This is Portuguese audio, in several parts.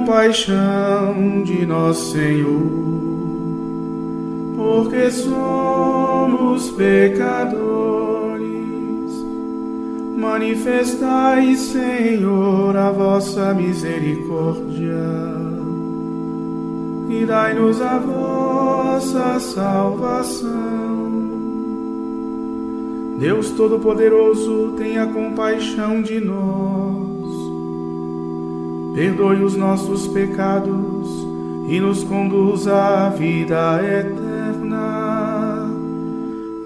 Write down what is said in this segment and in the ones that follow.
Compaixão de nosso Senhor, porque somos pecadores. Manifestai, Senhor, a vossa misericórdia e dai-nos a vossa salvação. Deus Todo-Poderoso, tenha compaixão de nós perdoe os nossos pecados e nos conduza à vida eterna.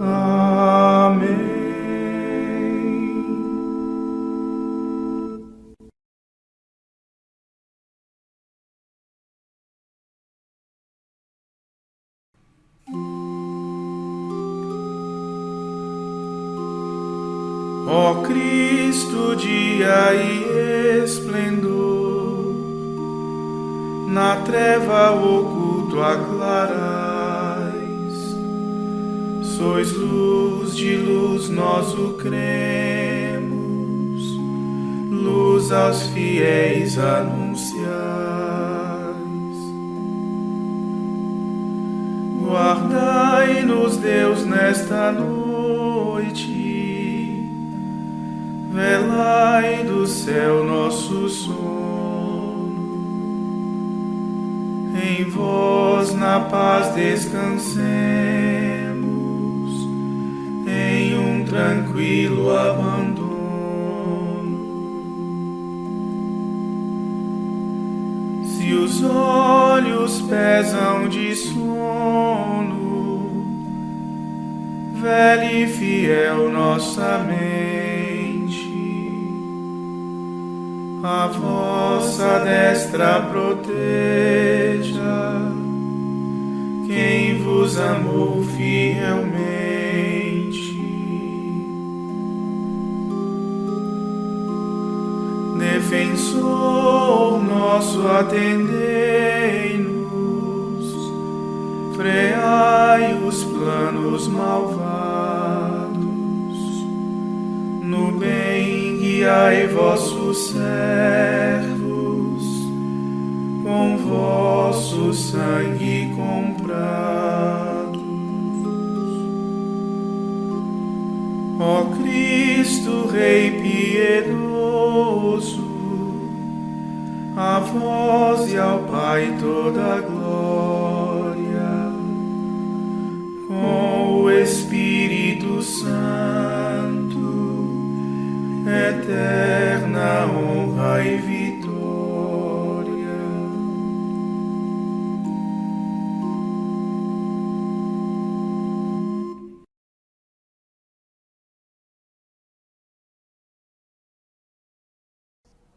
Amém. Ó Cristo, dia e esplendor na treva oculto aclarais. Sois luz de luz, nós o cremos, luz aos fiéis anunciais. Guardai-nos, Deus, nesta noite, velai do céu nosso sono em vós na paz descansemos, em um tranquilo abandono. Se os olhos pesam de sono, velha e fiel nossa mente, a vossa destra proteja. Quem vos amou fielmente. Defensor nosso, atendei-nos, freai os planos malvados, bem guiai vossos servos com vosso sangue comprados. Ó Cristo, Rei piedoso, a vós e ao Pai toda a glória, com o Espírito Santo, eterna honra e vitória.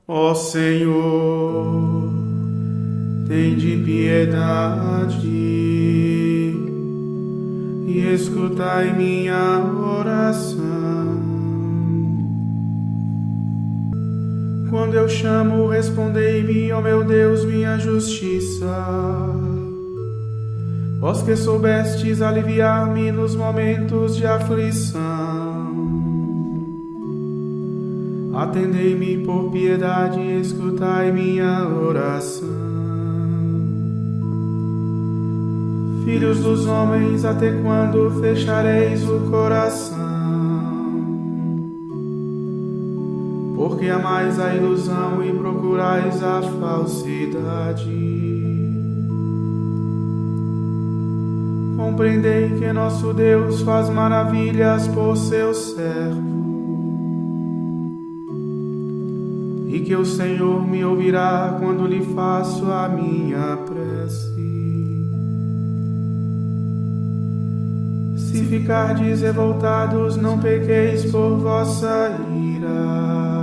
Ó Senhor, tem de piedade e escutai minha oração. Quando eu chamo, respondei-me, ó meu Deus, minha justiça. Vós que soubestes aliviar-me nos momentos de aflição. Atendei-me por piedade e escutai minha oração. Filhos dos homens, até quando fechareis o coração? Porque amais a ilusão e procurais a falsidade. Compreendei que nosso Deus faz maravilhas por seus servos e que o Senhor me ouvirá quando lhe faço a minha prece. Se ficardes revoltados, não pequeis por vossa ira.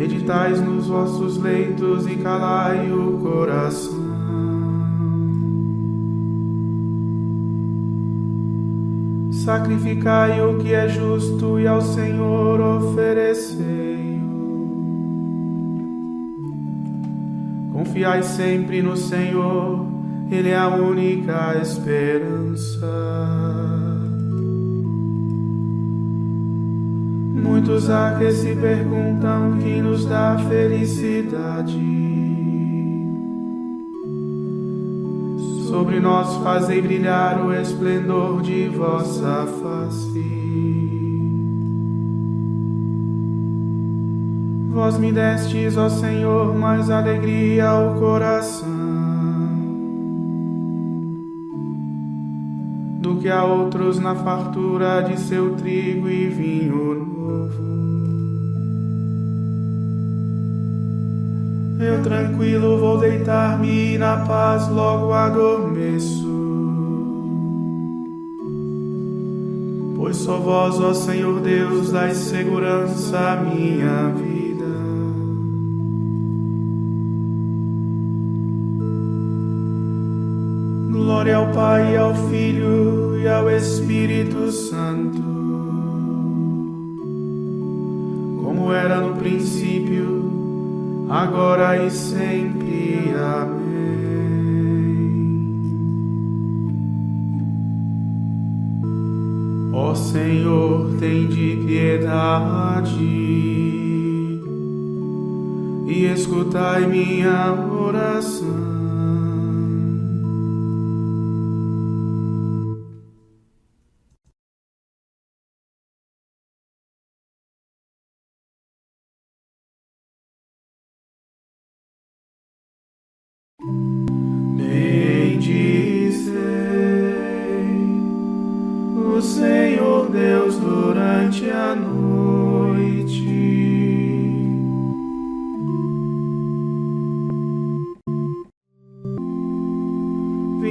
Meditais nos vossos leitos e calai o coração. Sacrificai o que é justo e ao Senhor oferecei. Confiai sempre no Senhor, Ele é a única esperança. Muitos há que se perguntam quem nos dá felicidade. sobre nós fazei brilhar o esplendor de vossa face. Vós me destes, ó Senhor, mais alegria ao coração que a outros na fartura de seu trigo e vinho novo. Eu tranquilo vou deitar-me e na paz logo adormeço. Pois só vós, ó Senhor Deus, dais segurança à minha vida. Glória ao Pai, ao Filho e ao Espírito Santo, como era no princípio agora e sempre. Amém. Ó Senhor, tem de piedade e escutai minha oração.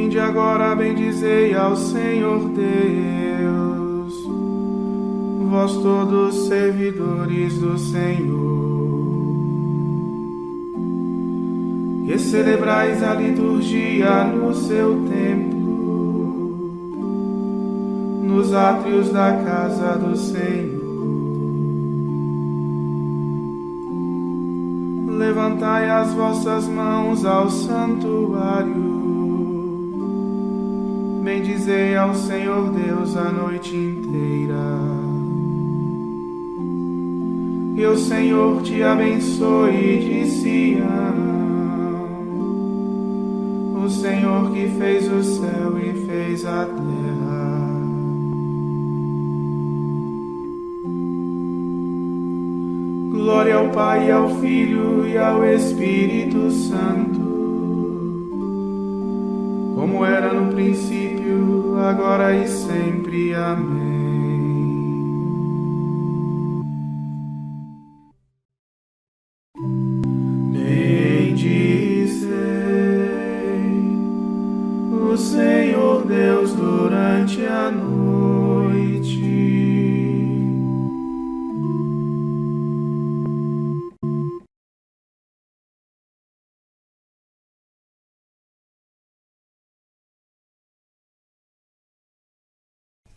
Vinde agora, bendizei ao Senhor Deus, vós todos servidores do Senhor, que celebrais a liturgia no seu templo, nos átrios da casa do Senhor. Levantai as vossas mãos ao santuário Bendizei ao Senhor Deus a noite inteira. Que o Senhor te abençoe de Sião, o Senhor que fez o céu e fez a terra. Glória ao Pai, ao Filho e ao Espírito Santo como era no princípio, agora e sempre. Amém.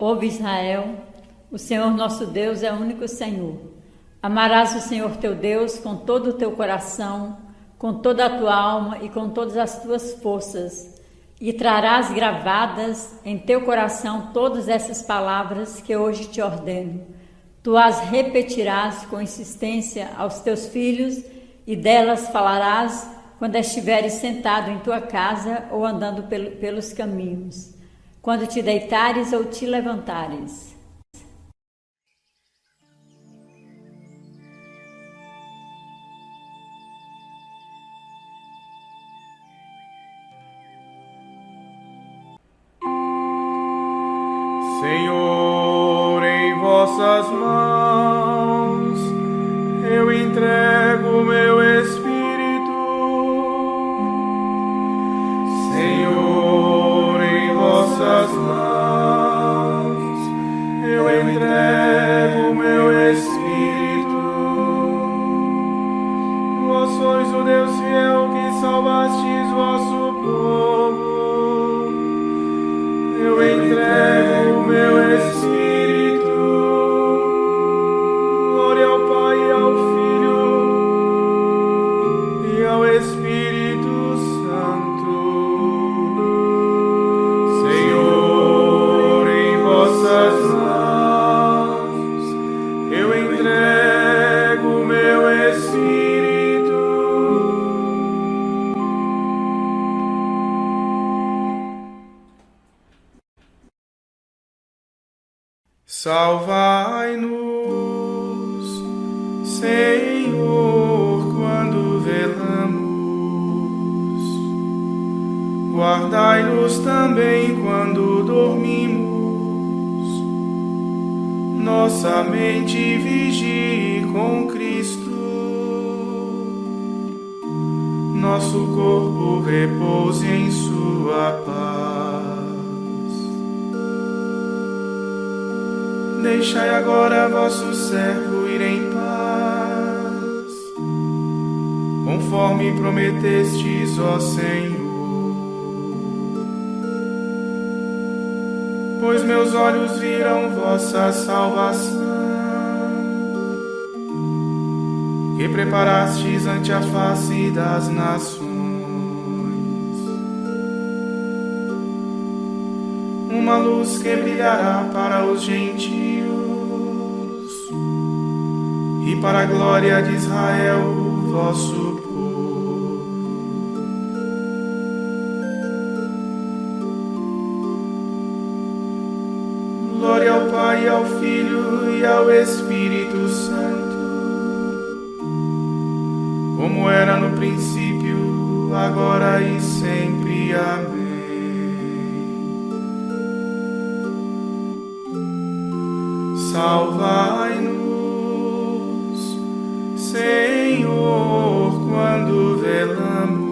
Ouve Israel, o Senhor nosso Deus é o único Senhor. Amarás o Senhor teu Deus com todo o teu coração, com toda a tua alma e com todas as tuas forças, e trarás gravadas em teu coração todas essas palavras que hoje te ordeno. Tu as repetirás com insistência aos teus filhos e delas falarás quando estiveres sentado em tua casa ou andando pelos caminhos quando te deitares ou te levantares. Senhor, em vossas mãos eu entrego meu Salvai-nos, Senhor, quando velamos. Guardai-nos também quando dormimos. Nossa mente vigie com Cristo. Nosso corpo repouse em Sua paz. Deixai agora vosso servo ir em paz, conforme prometestes, ó Senhor. Pois meus olhos viram vossa salvação, que preparastes ante a face das nações. Uma luz que brilhará para os gentios e para a glória de Israel, vosso povo. Glória ao Pai, ao Filho e ao Espírito Santo, como era no princípio, agora e sempre. Amém. Salvai-nos, Senhor, quando velamos.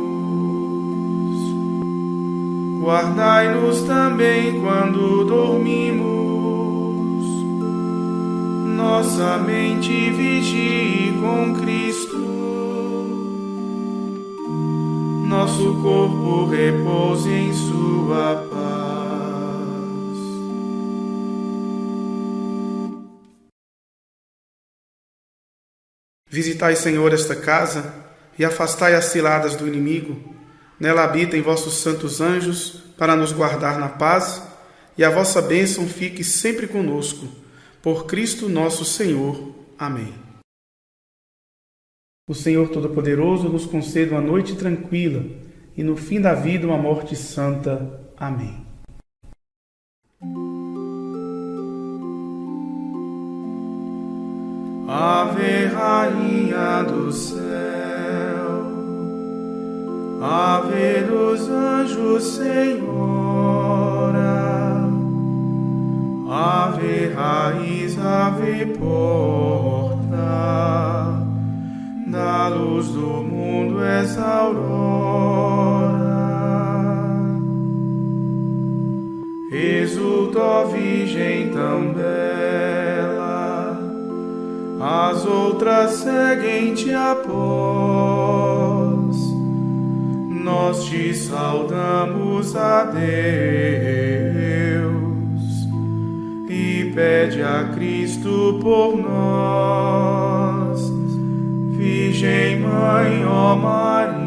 Guardai-nos também quando dormimos. Nossa mente vigie com Cristo. Nosso corpo repouse em Sua paz. Visitai, Senhor, esta casa e afastai as ciladas do inimigo. Nela habitem vossos santos anjos para nos guardar na paz, e a vossa bênção fique sempre conosco. Por Cristo nosso Senhor. Amém. O Senhor Todo-Poderoso nos conceda uma noite tranquila e no fim da vida uma morte santa. Amém. Ave Rainha do céu, Ave dos anjos Senhora, Ave raiz, Ave porta, da luz do mundo és aurora. Exulta, Virgem bela, as outras seguem-te após. Nós te saudamos a Deus e pede a Cristo por nós, Virgem Mãe, ó Maria.